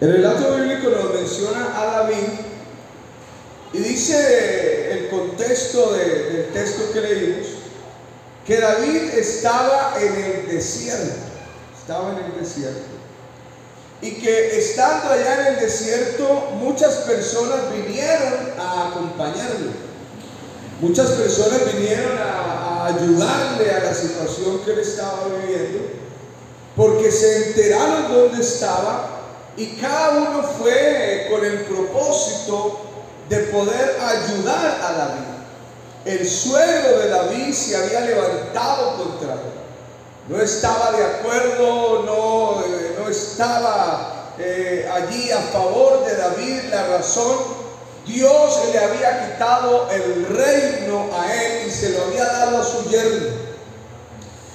El relato bíblico nos menciona a David y dice el contexto del texto que leímos que David estaba en el desierto, estaba en el desierto. Y que estando allá en el desierto, muchas personas vinieron a acompañarlo. Muchas personas vinieron a, a ayudarle a la situación que él estaba viviendo, porque se enteraron dónde estaba y cada uno fue con el propósito de poder ayudar a David. El suegro de David se había levantado contra él. No estaba de acuerdo, no, eh, no estaba eh, allí a favor de David. La razón, Dios le había quitado el reino a él y se lo había dado a su yerno.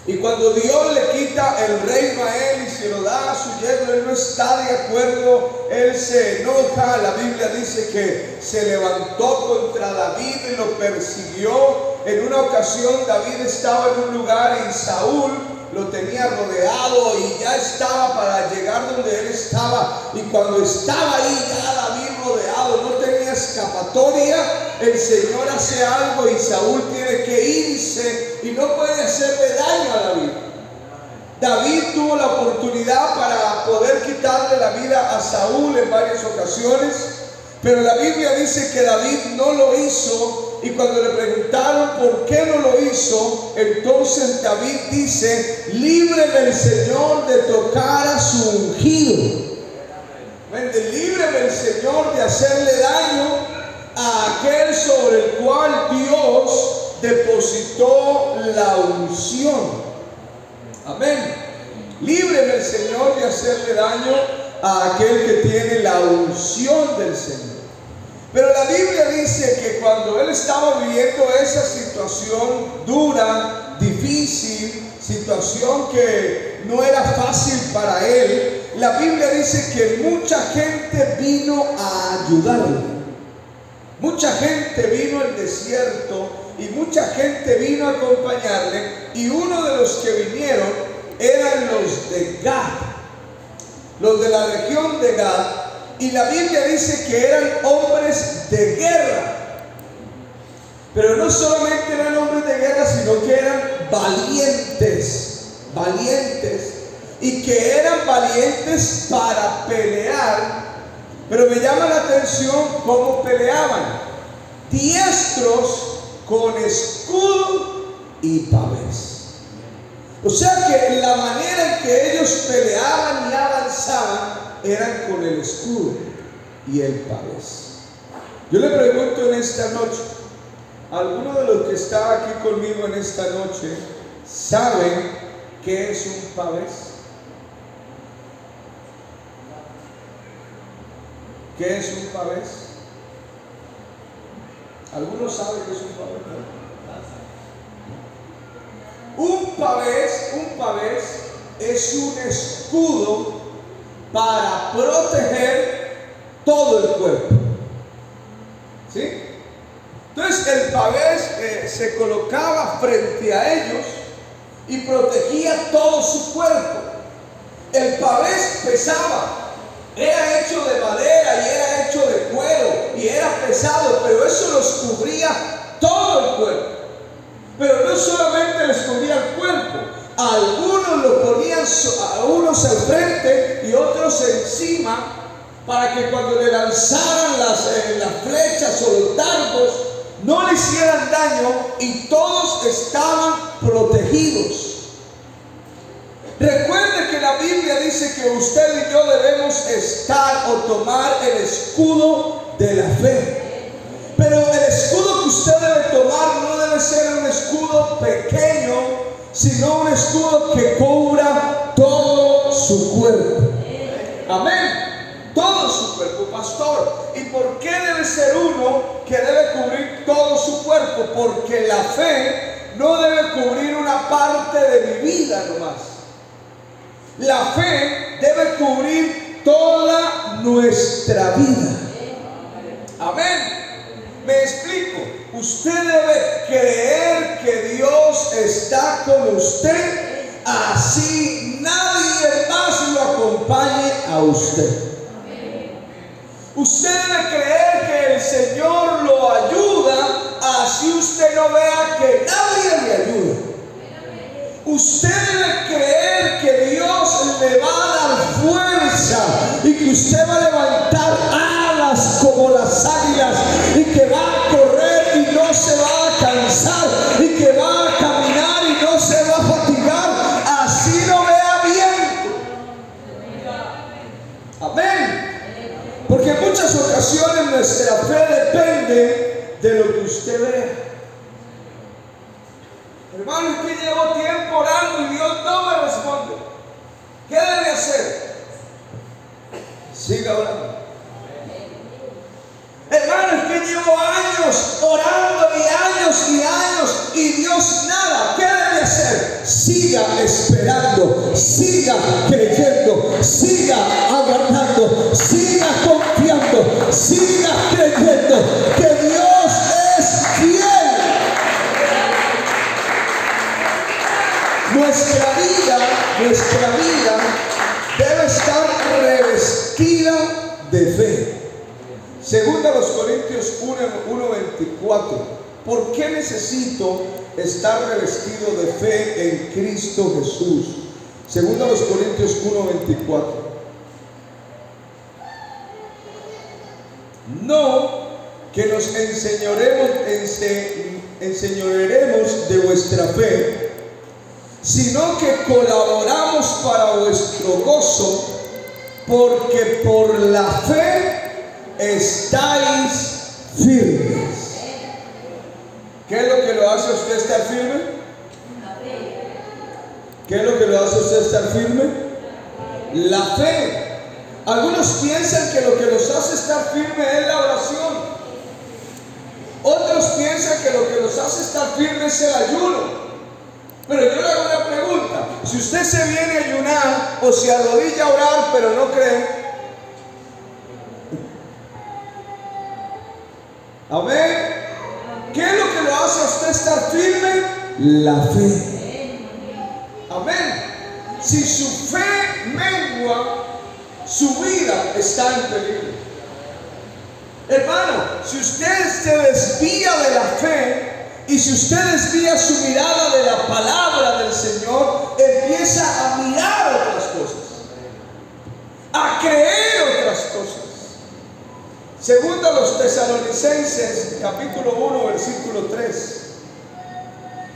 Y cuando Dios le quita el reino a él y se lo da a su yerno, él no está de acuerdo, él se enoja. La Biblia dice que se levantó contra David y lo persiguió. En una ocasión David estaba en un lugar y Saúl lo tenía rodeado y ya estaba para llegar donde él estaba. Y cuando estaba ahí ya escapatoria, el Señor hace algo y Saúl tiene que irse y no puede hacerle daño a David. David tuvo la oportunidad para poder quitarle la vida a Saúl en varias ocasiones, pero la Biblia dice que David no lo hizo y cuando le preguntaron por qué no lo hizo, entonces David dice, líbreme el Señor de tocar a su ungido. Líbreme el Señor de hacerle daño a aquel sobre el cual Dios depositó la unción. Amén. Líbreme el Señor de hacerle daño a aquel que tiene la unción del Señor. Pero la Biblia dice que cuando él estaba viviendo esa situación dura, difícil, situación que no era fácil para él, la Biblia dice que mucha gente vino a ayudarle. Mucha gente vino al desierto y mucha gente vino a acompañarle y uno de los que vinieron eran los de Gad, los de la región de Gad y la Biblia dice que eran hombres de guerra. Pero no solamente eran hombres de guerra, sino que eran valientes, valientes y que eran valientes para pelear pero me llama la atención cómo peleaban. Diestros con escudo y pavés. O sea que la manera en que ellos peleaban y avanzaban eran con el escudo y el pavés. Yo le pregunto en esta noche, ¿alguno de los que está aquí conmigo en esta noche saben qué es un pavés? ¿Qué es un pavés? ¿Algunos saben qué es un pavés? Un pavés, un pavés es un escudo para proteger todo el cuerpo. ¿Sí? Entonces el pavés eh, se colocaba frente a ellos y protegía todo su cuerpo. El pavés pesaba era hecho de madera y era hecho de cuero y era pesado, pero eso los cubría todo el cuerpo. Pero no solamente les cubría el cuerpo, algunos lo ponían a unos al frente y otros encima para que cuando le lanzaran las, eh, las flechas o los dardos no le hicieran daño y todos estaban protegidos. Recuerde que Biblia dice que usted y yo debemos estar o tomar el escudo de la fe. Pero el escudo que usted debe tomar no debe ser un escudo pequeño, sino un escudo que cubra todo su cuerpo. Amén. Todo su cuerpo, pastor. ¿Y por qué debe ser uno que debe cubrir todo su cuerpo? Porque la fe no debe cubrir una parte de mi vida nomás. La fe debe cubrir toda nuestra vida. Amén. Me explico. Usted debe creer que Dios está con usted, así nadie más lo acompañe a usted. Usted debe creer que el Señor lo ayuda, así usted no vea que nadie le ayuda. Usted debe creer que Dios le va a dar fuerza y que usted va a levantar alas como las águilas y que va a correr y no se va a cansar y que va a caminar y no se va a fatigar. Así no vea bien. Amén. Porque en muchas ocasiones nuestra fe depende de lo que usted vea. Hermano, usted llevó tiempo orando y Dios no me responde. ¿Qué debe hacer? Siga orando. Hermano, usted llevó años orando y años y años y Dios nada. ¿Qué debe hacer? Siga esperando, siga creyendo, siga aguardando, siga confiando, siga Nuestra vida, nuestra vida debe estar revestida de fe. Segunda los Corintios 1:24. ¿Por qué necesito estar revestido de fe en Cristo Jesús? Segunda los Corintios 1:24. No que nos enseñoremos, de vuestra fe, sino que colaboramos para vuestro gozo, porque por la fe estáis firmes. ¿Qué es lo que lo hace usted estar firme? ¿Qué es lo que lo hace usted estar firme? La fe. Algunos piensan que lo que los hace estar firme es la oración. Otros piensan que lo que los hace estar firme es el ayuno. Pero yo le hago una pregunta. Si usted se viene a ayunar o se arrodilla a orar pero no cree, amén. ¿Qué es lo que lo hace a usted estar firme? La fe. Amén. Si su fe mengua, su vida está en peligro. Hermano, si usted se desvía de la fe y si usted desvía su mirada de la palabra del Señor, empieza a mirar otras cosas, a creer otras cosas. Segundo los tesalonicenses, capítulo 1, versículo 3.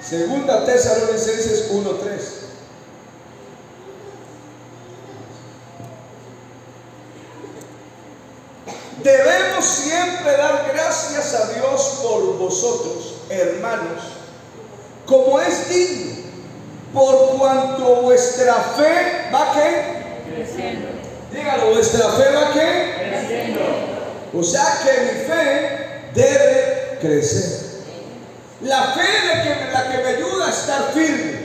Segunda tesalonicenses 1, 3. Debemos siempre dar gracias a Dios por vosotros, hermanos, como es digno, por cuanto vuestra fe va que, creciendo, dígalo, vuestra fe va que, creciendo. o sea que mi fe debe crecer. La fe es la que, la que me ayuda a estar firme,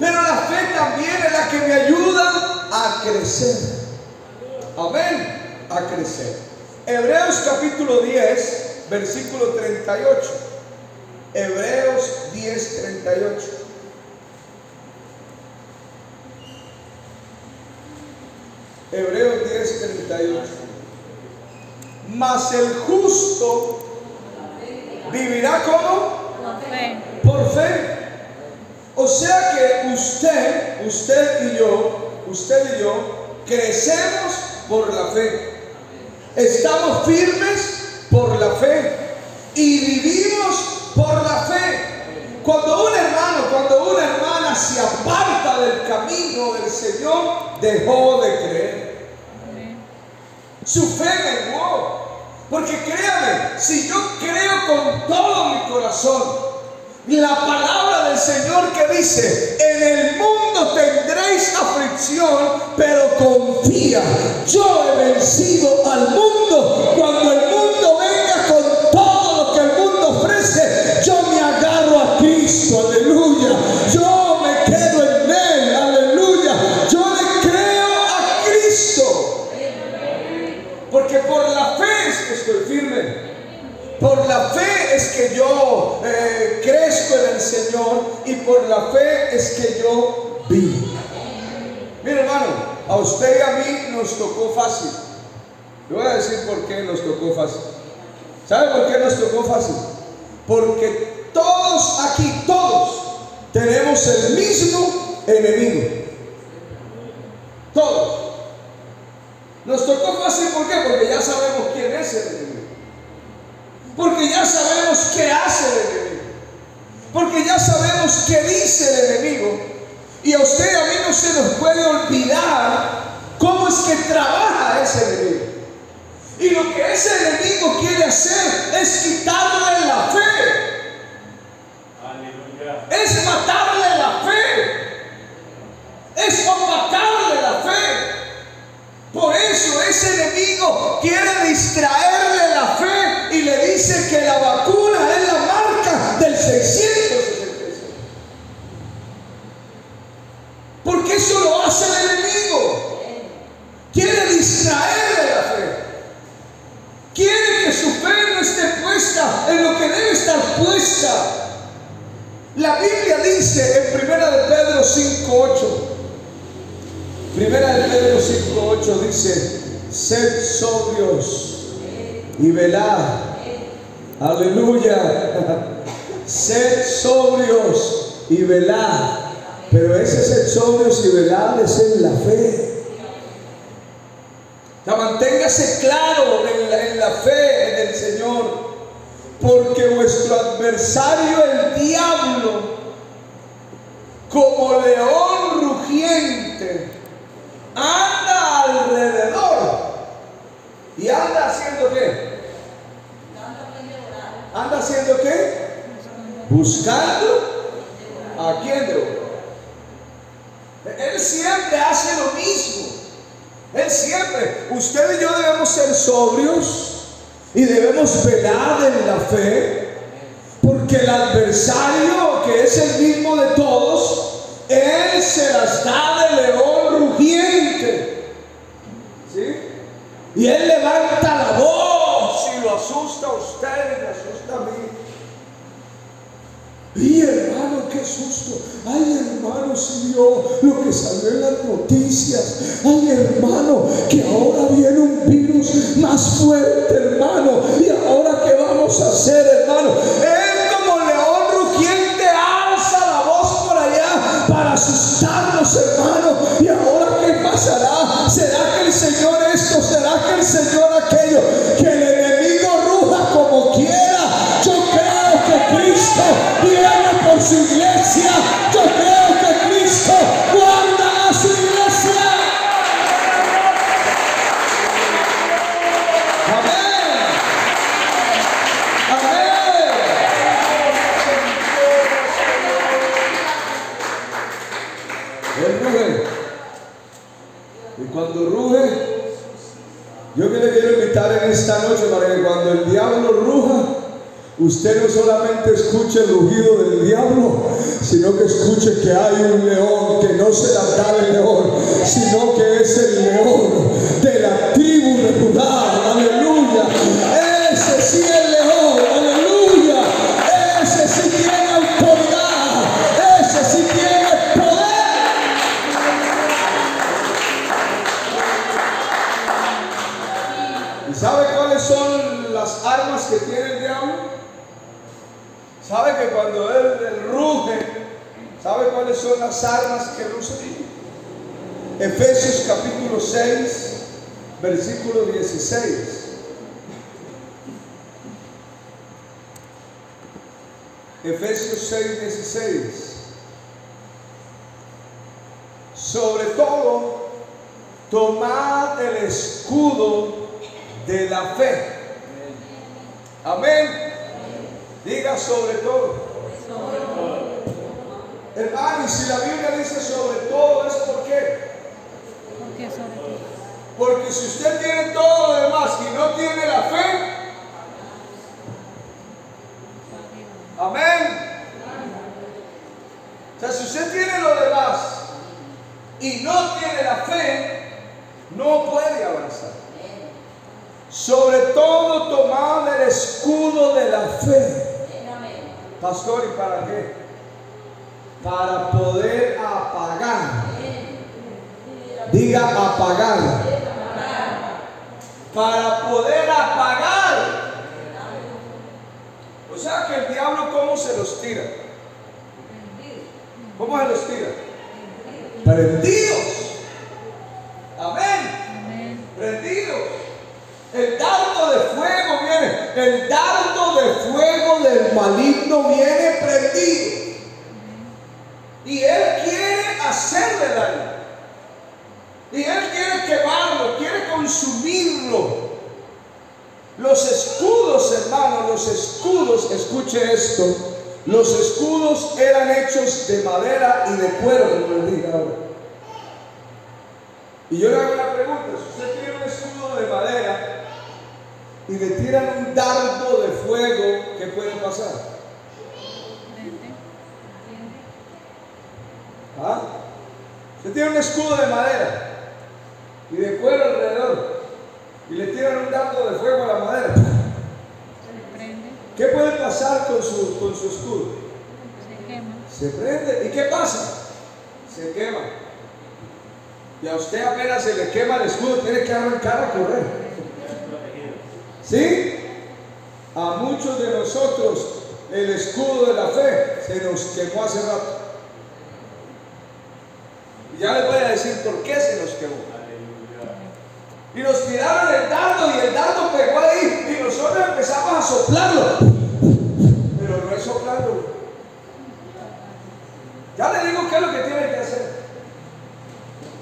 pero la fe también es la que me ayuda a crecer. Amén, a crecer. Hebreos capítulo 10, versículo 38. Hebreos 10, 38. Hebreos 10, 38. Mas el justo vivirá como por fe. O sea que usted, usted y yo, usted y yo, crecemos por la fe. Estamos firmes por la fe y vivimos por la fe. Cuando un hermano, cuando una hermana se aparta del camino del Señor, dejó de creer. Su fe menguó. Porque créame, si yo creo con todo mi corazón, la palabra del Señor que dice, en el mundo tendréis aflicción, pero confía, yo he vencido al mundo. Cuando el por la fe es que yo vivo. Mira hermano, a usted y a mí nos tocó fácil. Le voy a decir por qué nos tocó fácil. ¿Sabe por qué nos tocó fácil? Porque todos aquí, todos, tenemos el mismo enemigo. Todos. Nos tocó fácil, ¿por qué? Porque ya sabemos quién es el enemigo. Porque ya sabemos qué hace el enemigo. Porque ya sabemos qué dice el enemigo. Y a usted a mí no se nos puede olvidar cómo es que trabaja ese enemigo. Y lo que ese enemigo quiere hacer es quitarle la fe. Es matarle la fe. Es opacarle la fe. Por eso ese enemigo quiere distraerle la fe y le dice que la vacuna es la 666. Porque eso lo hace el enemigo. Quiere distraerle la fe. Quiere que su fe no esté puesta en lo que debe estar puesta. La Biblia dice en 1 de Pedro 5.8 Primera de Pedro 5.8 dice, sed sobrios y velad. Aleluya. Sed sobrios y velad. Pero ese sed sobrios y velad es en la fe. Ya manténgase claro en la, en la fe en el Señor. Porque vuestro adversario, el diablo, como león rugiente, anda alrededor y anda haciendo qué? Anda haciendo qué? Buscando a quién Él siempre hace lo mismo. Él siempre. Usted y yo debemos ser sobrios y debemos velar en la fe. Porque el adversario, que es el mismo de todos, él se las da de león rugiente. ¿Sí? Y Él levanta la voz y lo asusta a usted y asusta a mí. Y hermano, qué Ay, hermano, si vio lo que salió en las noticias. Ay, hermano, que ahora viene un virus más fuerte, hermano. Y ahora, ¿qué vamos a hacer, hermano? Usted no solamente escuche el rugido del diablo, sino que escuche que hay un león que no se la da león, sino que es el león de la tribu que cuando él, él ruge, ¿sabe cuáles son las armas que usa? Efesios capítulo 6, versículo 16. Efesios 6, 16. Sobre todo, tomad el escudo de la fe. Amén. Diga sobre todo. Hermano, y si la Biblia dice sobre todo, ¿es por qué? Porque sobre todo. Porque si usted tiene todo lo demás y no tiene la fe, amén. O sea, si usted tiene lo demás y no tiene la fe, no puede avanzar. Sobre todo tomad el escudo de la fe. Pastor, ¿y para qué? Para poder apagar. Diga apagar. para poder apagar. O sea que el diablo, ¿cómo se los tira? ¿Cómo se los tira? Prendidos. Amén. Prendidos. El dardo de fuego viene. El dardo del maligno viene prendido. Y él quiere hacerle daño. Y él quiere quemarlo, quiere consumirlo. Los escudos, hermanos, los escudos, escuche esto, los escudos eran hechos de madera y de cuero, como les dije ahora. Y yo le hago una pregunta, si usted tiene un escudo de madera y le tiran un dardo de fuego, ¿qué puede pasar? ¿Ah? Usted tiene un escudo de madera y de cuero alrededor y le tiran un dardo de fuego a la madera. ¿Qué puede pasar con su, con su escudo? Se quema. Se prende. ¿Y qué pasa? Se quema. Y a usted apenas se le quema el escudo, tiene que arrancar a correr. ¿Sí? A muchos de nosotros el escudo de la fe se nos quemó hace rato. Y ya les voy a decir por qué se nos quemó. Y nos tiraron el dardo y el dardo pegó ahí y nosotros empezamos a soplarlo. Pero no es soplarlo. Ya le digo qué es lo que tiene que hacer.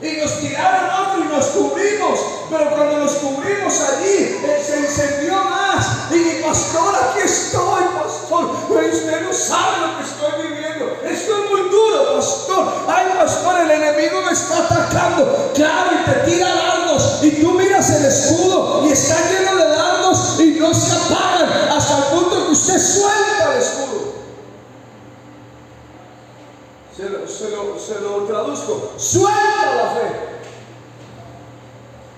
Y nos tiraron otro y nos cubrimos. Pero cuando nos cubrimos allí, eh, se encendió más. Y mi pastor, aquí estoy, pastor. Pero usted no sabe lo que estoy viviendo. Esto es muy duro, pastor. Ay, pastor, el enemigo me está atacando. Claro, y te tira dardos. Y tú miras el escudo y está lleno de dardos y no se apagan hasta el punto que usted suelta el escudo. Se lo, se lo- se lo traduzco. Suelta la fe.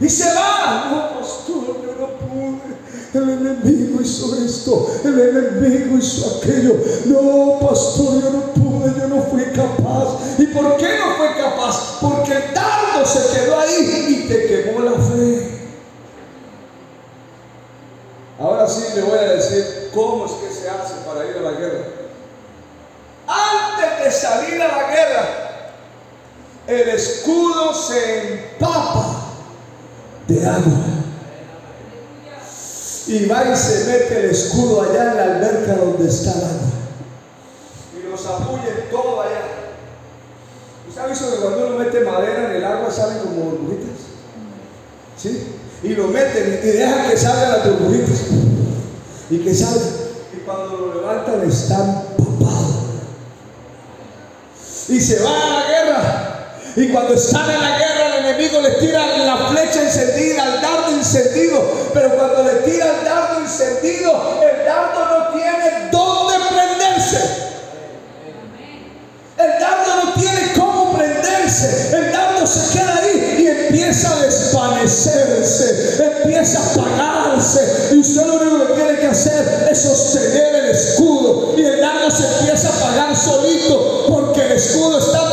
Y se va. No, pastor, yo no pude. El enemigo hizo esto. El enemigo hizo aquello. No, pastor, yo no pude. Yo no fui capaz. ¿Y por qué no fue capaz? Porque el dardo se quedó ahí y te quemó la fe. Ahora sí le voy a decir cómo es que se hace para ir a la guerra. Antes de salir a la guerra, el escudo se empapa de agua. Y va y se mete el escudo allá en la alberca donde está el agua. Y los apuye todo allá. ¿Usted ha visto que cuando uno mete madera en el agua salen como burbujitas? ¿Sí? Y lo meten y dejan que salgan las burbujitas. Y que salgan. Y cuando lo levantan están empapados. Y se van a la guerra. Y cuando están en la guerra, enemigo les tira la flecha encendida, el dardo encendido. Pero cuando le tira el dardo encendido, el dardo no tiene dónde prenderse. El dardo no tiene cómo prenderse. El dardo se queda ahí y empieza a desvanecerse, empieza a apagarse. Y usted lo único que tiene que hacer es sostener el escudo. Y el dardo se empieza a apagar solito porque el escudo está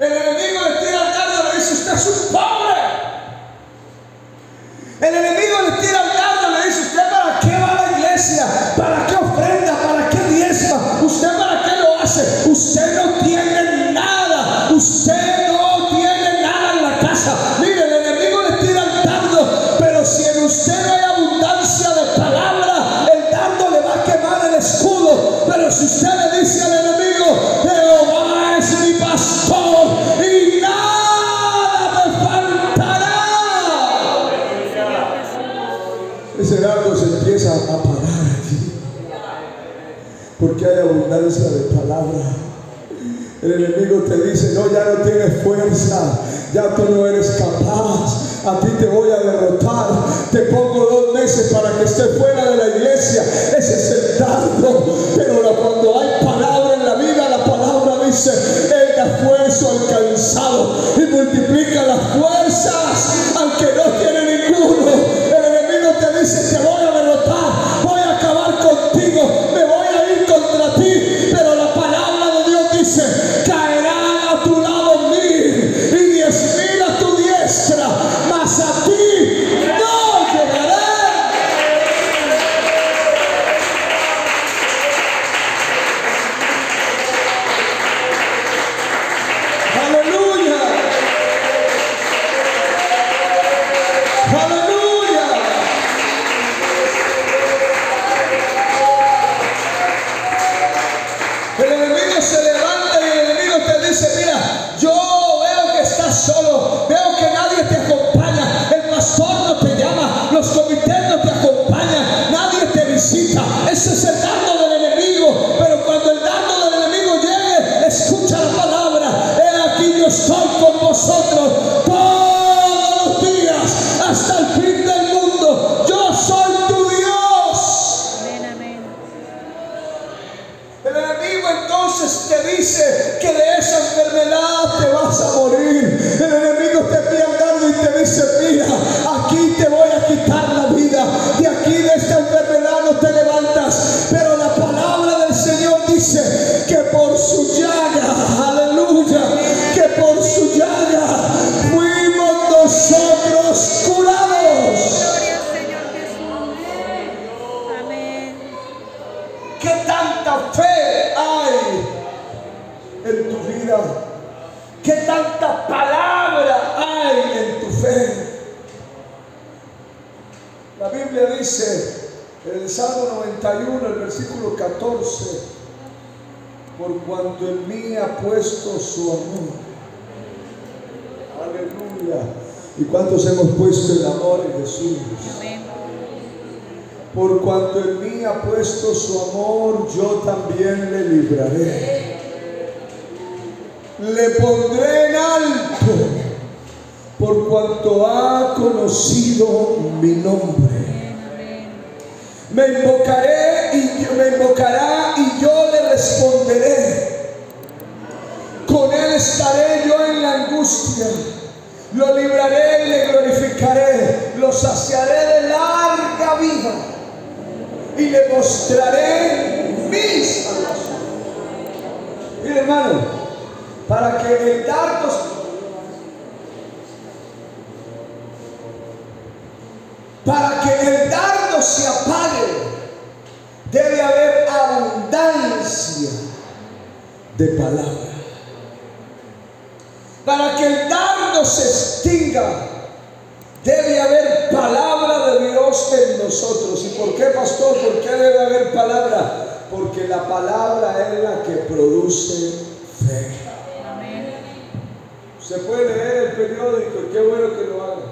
El enemigo le tira el dardo y le dice, usted es un pobre. Abundancia de palabra. El enemigo te dice, no, ya no tienes fuerza, ya tú no eres capaz, a ti te voy a derrotar, te pongo dos meses para que estés fuera de la iglesia, ese es el dardo, pero cuando hay palabra en la vida, la palabra dice, da esfuerzo al cansado y multiplica las fuerzas al que no tiene que por su llaga, por cuanto en mí ha puesto su amor. Aleluya. ¿Y cuántos hemos puesto el amor en Jesús? Amén. Por cuanto en mí ha puesto su amor, yo también le libraré. Le pondré en alto, por cuanto ha conocido mi nombre. Me invocaré y me invocará y yo le responderé. Con él estaré yo en la angustia. Lo libraré y le glorificaré. Lo saciaré de larga vida. Y le mostraré mi salvación. Mire hermano, para que el dardo de palabra. Para que el dardo se extinga, debe haber palabra de Dios en nosotros. ¿Y por qué, pastor? ¿Por qué debe haber palabra? Porque la palabra es la que produce fe. Usted puede leer el periódico y qué bueno que lo haga.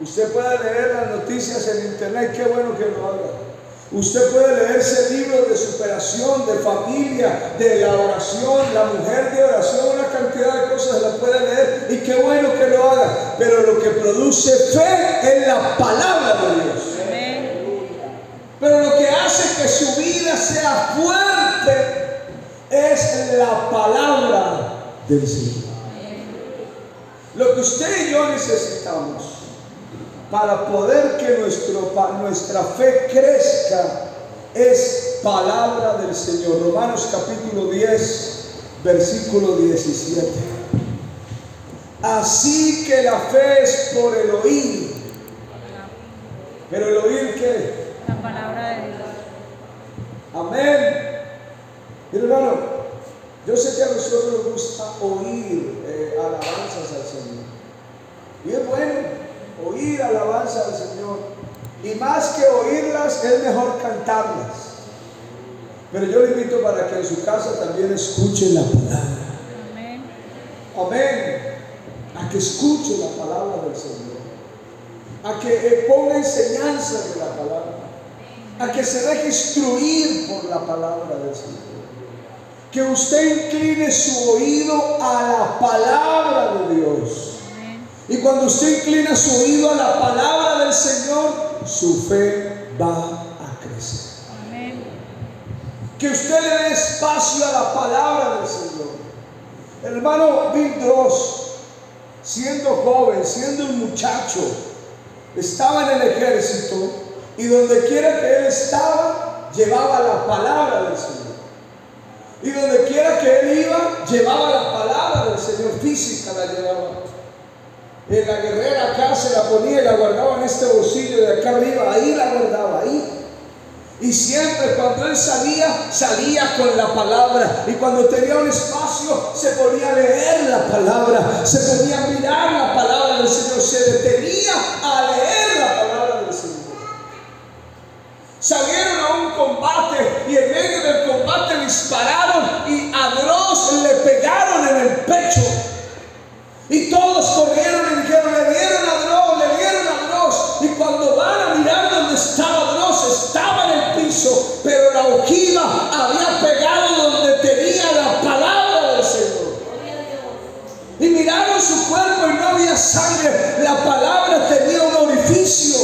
Usted puede leer las noticias en internet, qué bueno que lo haga. Usted puede leerse libros de superación, de familia, de la oración, la mujer de oración, una cantidad de cosas la puede leer y qué bueno que lo haga. Pero lo que produce fe es la palabra de Dios. Pero lo que hace que su vida sea fuerte es la palabra del Señor. Lo que usted y yo necesitamos para poder que nuestro, nuestra fe crezca es palabra del Señor. Romanos capítulo 10, versículo 17. Así que la fe es por el oír. Pero el oír qué? La palabra de Dios. Amén. Mira, hermano, yo sé que a nosotros nos gusta oír eh, alabanzas al Señor. Y es bueno oír alabanza al Señor. Y más que oírlas, es mejor cantarlas. Pero yo le invito para que en su casa también escuche la palabra. Amén. Amén. A que escuche la palabra del Señor. A que eh, ponga enseñanza de la palabra. a que se deje instruir por la palabra del Señor. Que usted incline su oído a la palabra de Dios. Y cuando usted inclina su oído a la palabra del Señor, su fe va a crecer. Amén. Que usted le dé espacio a la palabra del Señor. El hermano Bill Dross, siendo joven, siendo un muchacho, estaba en el ejército y donde quiera que él estaba, llevaba la palabra del Señor. Y donde quiera que él iba, llevaba la palabra del Señor, física la llevaba. En la guerrera acá se la ponía y la guardaba en este bolsillo de acá arriba, ahí la guardaba, ahí. Y siempre cuando él salía, salía con la palabra. Y cuando tenía un espacio, se ponía a leer la palabra, se ponía a mirar la palabra del Señor, se detenía a leer la palabra del Señor. Salieron a un combate y en medio del combate dispararon y a Dross le pegaron en el pecho. Y todos corrieron y dijeron, le dieron a Dross, le dieron a Dross. Y cuando van a mirar donde estaba Dross, estaba en el piso, pero la ojiva había pegado donde tenía la palabra del Señor. Y miraron su cuerpo y no había sangre. La palabra tenía un orificio.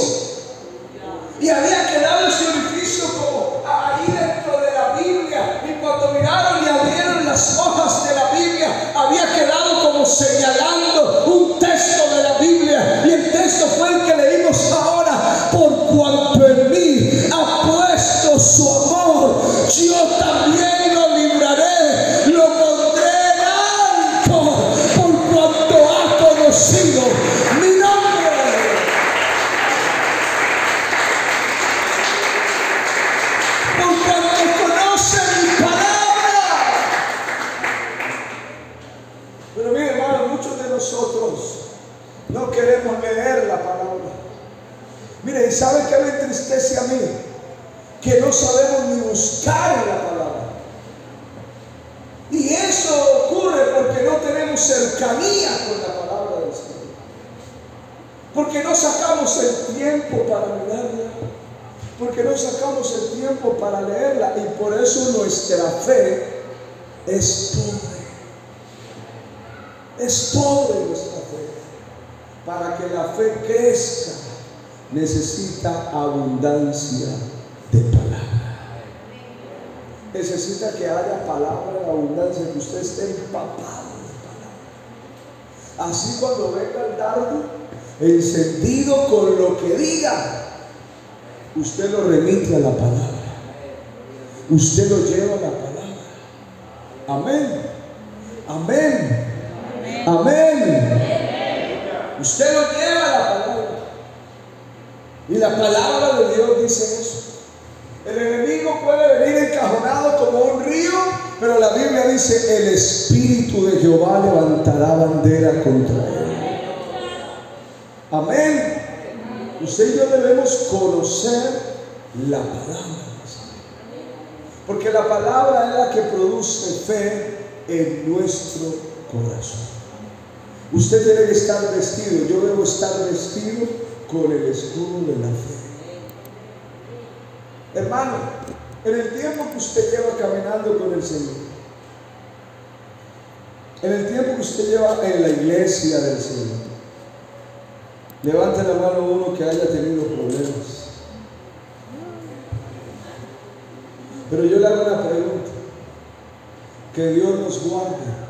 Y había quedado ese orificio como ahí dentro de la Biblia. Y cuando miraron y abrieron las hojas de la Biblia, había quedado señalando un texto de la Biblia. Y el texto fue el que leímos ahora. Por cuanto en mí ha puesto su amor, yo también lo libraré, lo pondré en alto, por cuanto ha conocido mi nombre. por cuanto conoce mi palabra. Pero mire, hermano, muchos de nosotros no queremos leer la palabra. Mire, ¿y sabe qué me entristece a mí? Que no sabemos ni buscar en la palabra. Y eso ocurre porque no tenemos cercanía con la palabra del Señor. Porque no sacamos el tiempo para mirarla porque no sacamos el tiempo para leerla y por eso nuestra fe es pobre. Es pobre nuestra fe. Para que la fe crezca necesita abundancia de palabra. Necesita que haya palabra en abundancia, que usted esté empapado de palabra. Así cuando venga el dardo, encendido con lo que diga, Usted lo remite a la palabra. Usted lo lleva a la palabra. Amén. Amén. Amén. Usted lo lleva a la palabra. Y la palabra de Dios dice eso. El enemigo puede venir encajonado como un río, pero la Biblia dice, el Espíritu de Jehová levantará bandera contra él. Amén. Usted y yo debemos conocer la palabra. Porque la palabra es la que produce fe en nuestro corazón. Usted que estar vestido, yo debo estar vestido con el escudo de la fe. Hermano, en el tiempo que usted lleva caminando con el Señor, en el tiempo que usted lleva en la iglesia del Señor, Levante la mano uno que haya tenido problemas. Pero yo le hago una pregunta. Que Dios nos guarde.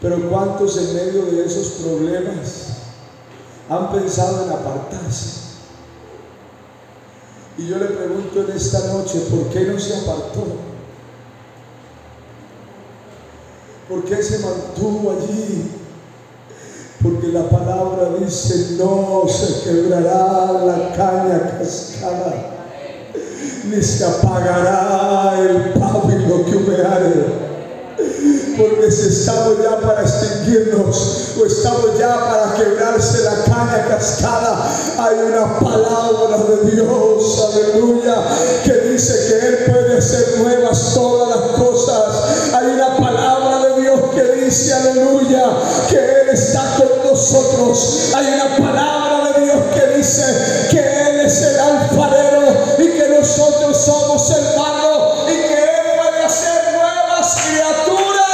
Pero ¿cuántos en medio de esos problemas han pensado en apartarse? Y yo le pregunto en esta noche, ¿por qué no se apartó? ¿Por qué se mantuvo allí? Porque la palabra dice, no se quebrará la caña cascada, ni se apagará el pábilo que humeare. Porque si estamos ya para extinguirnos o estamos ya para quebrarse la caña cascada, hay una palabra de Dios, aleluya, que dice que Él puede hacer nuevas todas las cosas. Hay una palabra de Dios que dice, aleluya, que Él está con nosotros. Hay una palabra de Dios que dice que Él es el alfarero somos el barro y que Él puede hacer nuevas criaturas.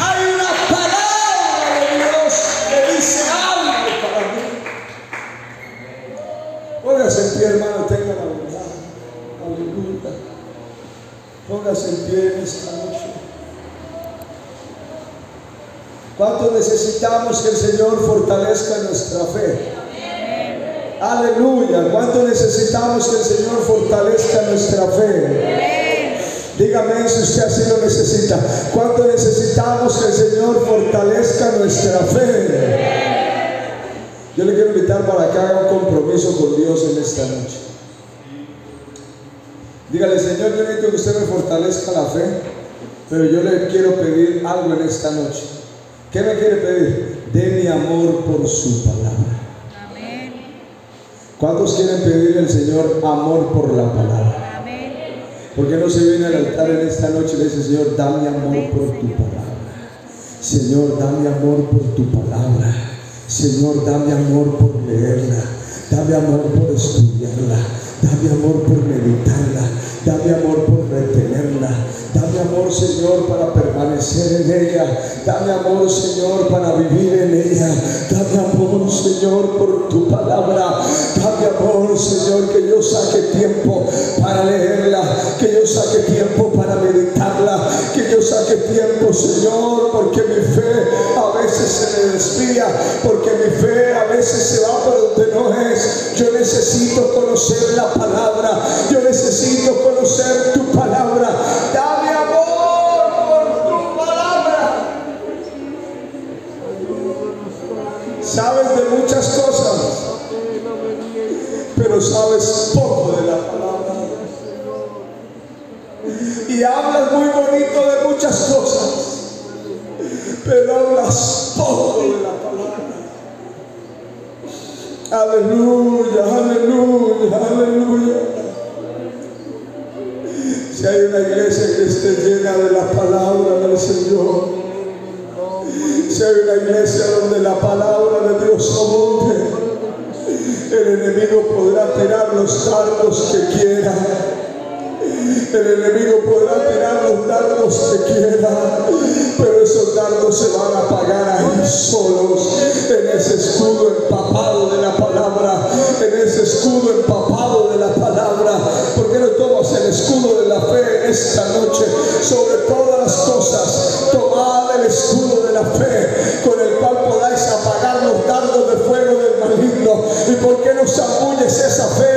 Hay una palabra de Dios que dice algo para mí. Póngase en pie, hermano, tenga la verdad. Aleluya. Póngase en pie en esta noche. ¿Cuánto necesitamos que el Señor fortalezca nuestra fe? Aleluya. ¿Cuánto necesitamos que el Señor fortalezca nuestra fe? Dígame si usted así lo necesita. ¿Cuánto necesitamos que el Señor fortalezca nuestra fe? Yo le quiero invitar para que haga un compromiso con Dios en esta noche. Dígale, Señor, yo necesito que usted me fortalezca la fe, pero yo le quiero pedir algo en esta noche. ¿Qué me quiere pedir? De mi amor por su palabra. Amén. ¿Cuántos quieren pedirle al Señor amor por la palabra? Amén. ¿Por qué no se viene al altar en esta noche y le dice, Señor, dame amor por tu palabra? Señor, dame amor por tu palabra. Señor, dame amor por leerla. Dame amor por estudiarla. Dame amor por meditarla. Dame amor por retenerla. Dame amor, Señor, para permanecer en ella. Dame amor, Señor, para vivir en ella. Dame amor, Señor, por tu palabra. Señor, que yo saque tiempo para leerla. Que yo saque tiempo para meditarla. Que yo saque tiempo, Señor, porque mi fe a veces se me desvía. Porque mi fe a veces se va por donde no es. Yo necesito conocer la palabra. Yo necesito conocer tu palabra. Dame amor por tu palabra. Sabes de muchas cosas, sabes poco de la palabra. Y hablas muy bonito de muchas cosas, pero hablas poco de la palabra. Aleluya, aleluya, aleluya. Si hay una iglesia que esté llena de la palabra del Señor, si hay una iglesia donde la palabra de Dios abunde, enemigo podrá tirar los dardos que quiera. El enemigo podrá tirar los dardos que quiera, pero esos dardos se van a apagar ahí solos, en ese escudo empapado de la palabra, en ese escudo empapado de la palabra. ¿Por qué no tomas el escudo de la fe en esta noche? Sobre todas las cosas, por qué no zambulles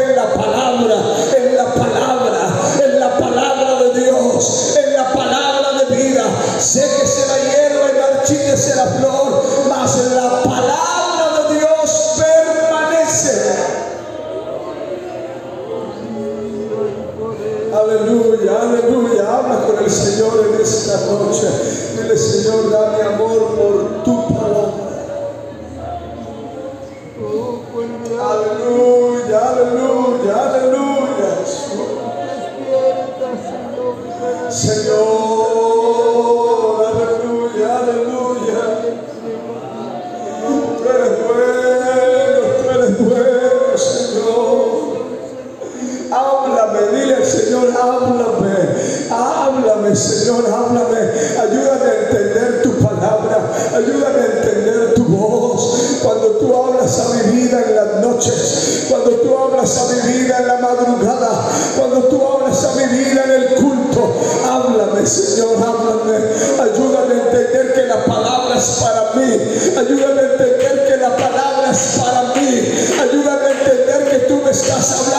en la madrugada, cuando tú hablas a mi vida en el culto, háblame, Señor, háblame. Ayúdame a entender que la palabra es para mí. Ayúdame a entender que la palabra es para mí. Ayúdame a entender que tú me estás hablando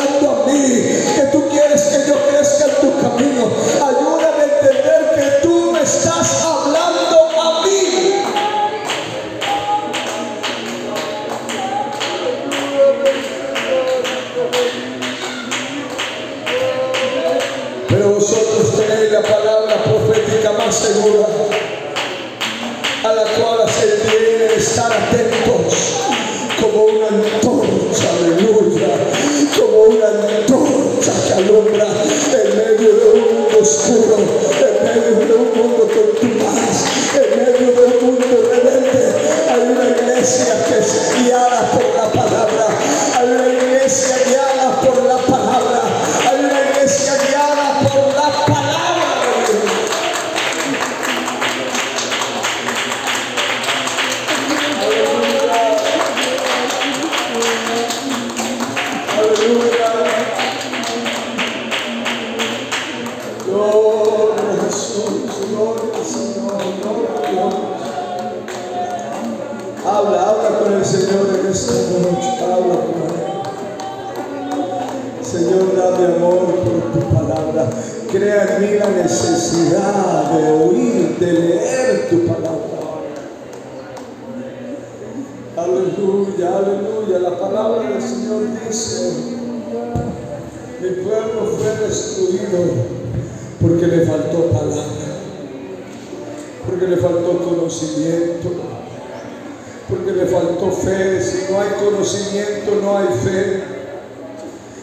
conocimiento no hay fe.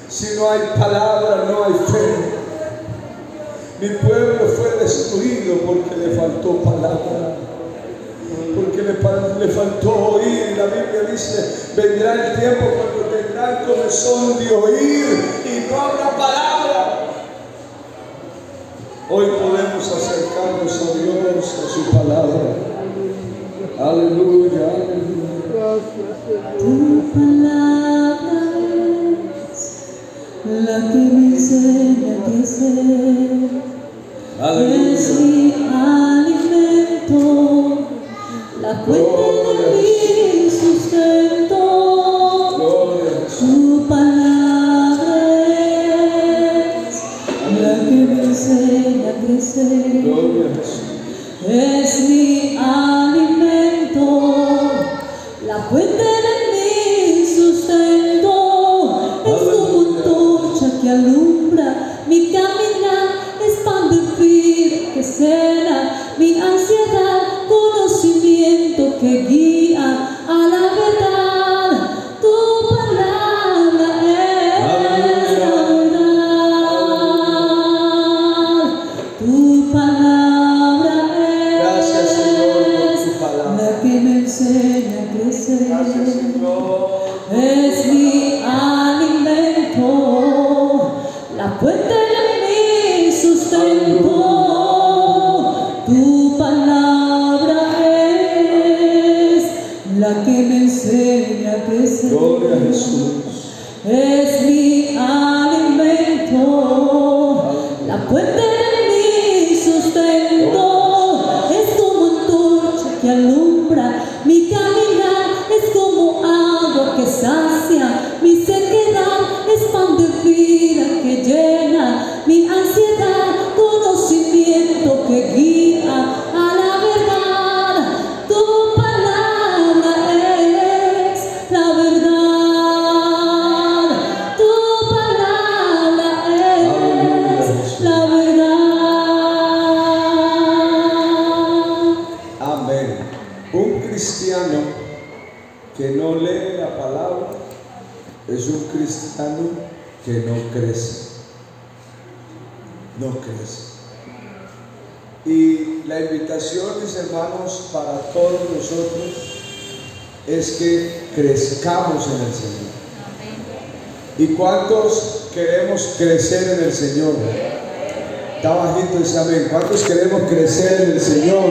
Si no hay palabra, no hay fe. Mi pueblo fue destruido porque le faltó palabra, porque le, le, faltó oír. La Biblia dice, vendrá el tiempo cuando tendrá el corazón de oír y no habrá palabra. Hoy podemos acercarnos a Dios, a su palabra. Aleluya. Tu palabra es la que me enseña a crecer. la que me enseña a crecer. Gloria a Jesús. Es mi alimento, la puerta ¿Cuántos queremos crecer en el Señor? Está bajito ese amén. ¿Cuántos queremos crecer en el Señor?